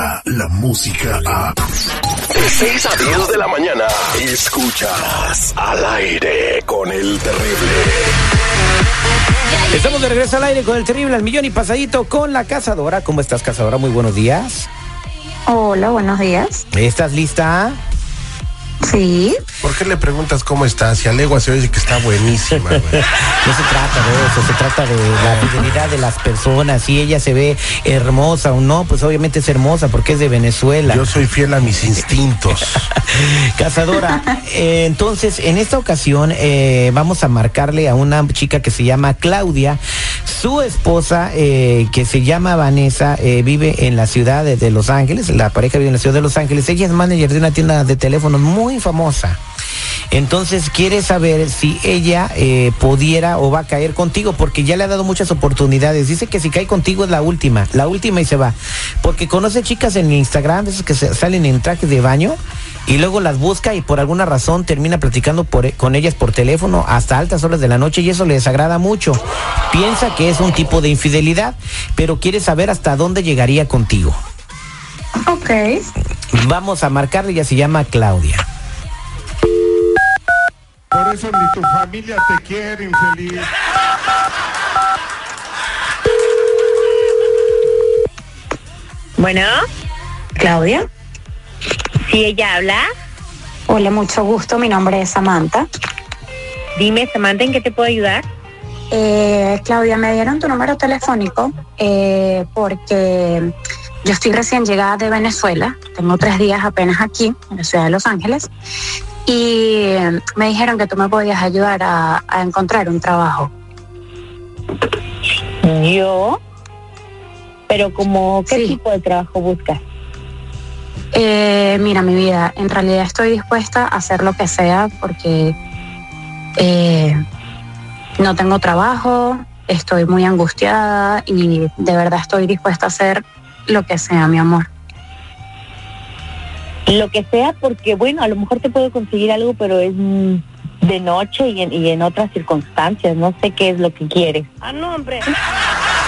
llega la música a... De 6 a 10 de la mañana, escuchas al aire con el terrible. Estamos de regreso al aire con el terrible al millón y pasadito con la cazadora. ¿Cómo estás, cazadora? Muy buenos días. Hola, buenos días. ¿Estás lista? Sí. ¿Por qué le preguntas cómo está? Si a legua se oye que está buenísima, güey. No se trata de eso, se trata de la fidelidad de las personas. Si ella se ve hermosa o no, pues obviamente es hermosa porque es de Venezuela. Yo soy fiel a mis instintos. Cazadora, eh, entonces en esta ocasión eh, vamos a marcarle a una chica que se llama Claudia. Su esposa, eh, que se llama Vanessa, eh, vive en la ciudad de, Los Ángeles. La pareja vive en la ciudad de Los Ángeles. Ella es manager de una tienda de teléfonos muy famosa. Entonces quiere saber si ella eh, pudiera o va a caer contigo, porque ya le ha dado muchas oportunidades. Dice que si cae contigo es la última, la última y se va. Porque conoce chicas en Instagram, esas que se- salen en trajes de baño, y luego las busca y por alguna razón termina platicando por- con ellas por teléfono hasta altas horas de la noche y eso le desagrada mucho. Piensa que es un tipo de infidelidad, pero quiere saber hasta dónde llegaría contigo. Ok. Vamos a marcarle, ella se llama Claudia. Por eso ni tu familia te quiere, infeliz. Bueno, Claudia. Si ella habla, Hola, mucho gusto. Mi nombre es Samantha. dime, Samantha, ¿en qué te puedo ayudar? Eh, Claudia, me dieron tu número telefónico eh, porque yo estoy recién llegada de Venezuela. Tengo tres días apenas aquí, en la ciudad de Los Ángeles. Y me dijeron que tú me podías ayudar a, a encontrar un trabajo. Yo. Pero como, ¿qué Sí. tipo de trabajo buscas? Eh, mira, mi vida, en realidad estoy dispuesta a hacer lo que sea porque eh, no tengo trabajo, estoy muy angustiada y de verdad estoy dispuesta a hacer lo que sea, mi amor. Lo que sea, porque bueno, a lo mejor te puedo conseguir algo, pero es de noche y en, y en otras circunstancias. No sé qué es lo que quieres. Ah, no, hombre.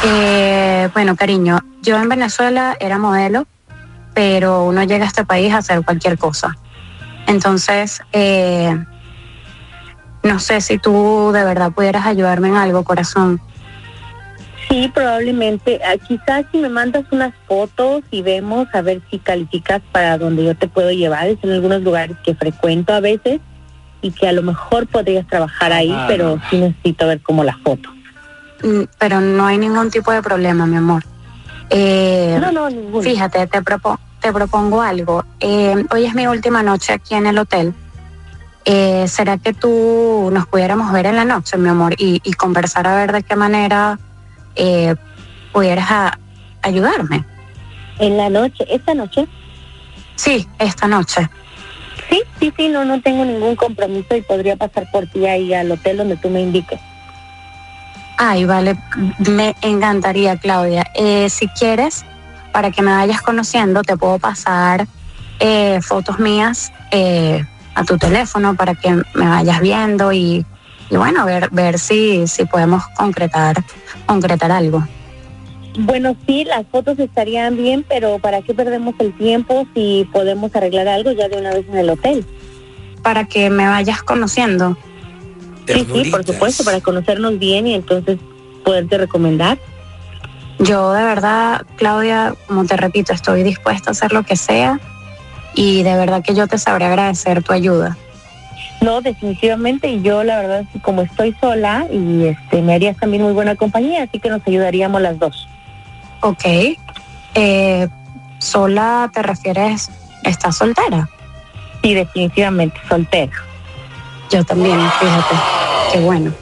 Eh, bueno, cariño, yo en Venezuela era modelo, pero uno llega a este país a hacer cualquier cosa. Entonces, eh, no sé si tú de verdad pudieras ayudarme en algo, corazón. Sí, probablemente. Ah, quizás si me mandas unas fotos y vemos a ver si calificas para donde yo te puedo llevar. Es en algunos lugares que frecuento a veces y que a lo mejor podrías trabajar ahí, pero sí necesito ver como la foto. Mm, Pero no hay ningún tipo de problema, mi amor. Eh, No, no. Fíjate, te, propo- te propongo algo. Eh, hoy es mi última noche aquí en el hotel. Eh, ¿Será que tú nos pudiéramos ver en la noche, mi amor, y, y conversar a ver de qué manera eh, pudieras a- ayudarme? En la noche, esta noche. Sí, esta noche. Sí, sí, sí, no, no tengo ningún compromiso y podría pasar por ti ahí al hotel donde tú me indiques. Ay, vale, me encantaría, Claudia. Eh, si quieres, para que me vayas conociendo, te puedo pasar eh, fotos mías eh, a tu teléfono para que me vayas viendo y, y bueno, ver, ver si, si podemos concretar, concretar algo. Bueno, sí, las fotos estarían bien, pero ¿para qué perdemos el tiempo si podemos arreglar algo ya de una vez en el hotel? Para que me vayas conociendo. Sí, sí, por supuesto, para conocernos bien y entonces poderte recomendar. Yo de verdad, Claudia, como te repito, estoy dispuesta a hacer lo que sea y de verdad que yo te sabré agradecer tu ayuda. No, definitivamente, y yo la verdad como estoy sola y este me harías también muy buena compañía, así que nos ayudaríamos las dos. Ok. Eh, ¿Sola te refieres? ¿Estás soltera? Sí, definitivamente, soltera. Yo también, fíjate. Qué bueno.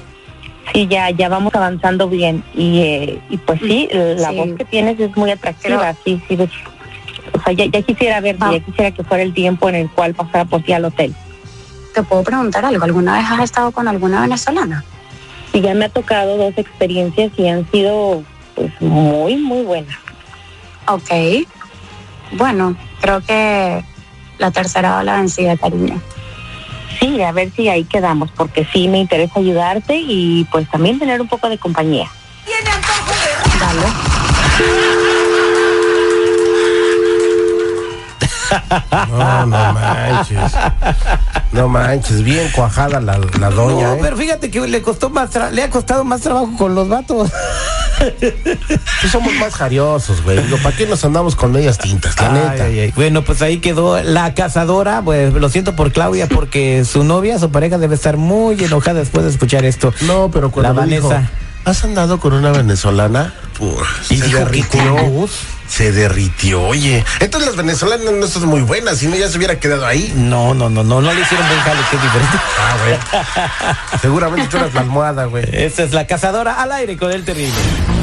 Sí, ya, ya vamos avanzando bien. Y, eh, y pues sí, la Sí. voz que tienes es muy atractiva, Pero- sí, sí. O sea, ya, ya quisiera Ah. ya quisiera que fuera el tiempo en el cual pasara por ti al hotel. ¿Te puedo preguntar algo? ¿Alguna vez has estado con alguna venezolana? Y ya me ha tocado dos experiencias y han sido pues muy, muy buenas. Ok. Bueno, creo que la tercera va la vencida, cariño. Sí, a ver si ahí quedamos, porque sí me interesa ayudarte y pues también tener un poco de compañía. Dale. No, no manches. No manches, bien cuajada la, la doña. No, ¿eh? pero fíjate que le costó más tra- le ha costado más trabajo con los vatos. Somos más jariosos, güey. Digo, ¿para qué nos andamos con medias tintas? La Ay, neta. ay, ay. Bueno, pues ahí quedó la cazadora. Pues lo siento por Claudia porque su novia, su pareja debe estar muy enojada después de escuchar esto. No, pero cuando La me dijo, Vanessa. ¿has andado con una venezolana? Uf, Y se dijo derritió. Se derritió, oye. Entonces las venezolanas no son muy buenas, si no ya se hubiera quedado ahí. No, no, no, no, no le hicieron buen jale, que es diferente. Ah, güey. Seguramente tú eras la almohada, güey. Esta es la cazadora al aire con el terrible.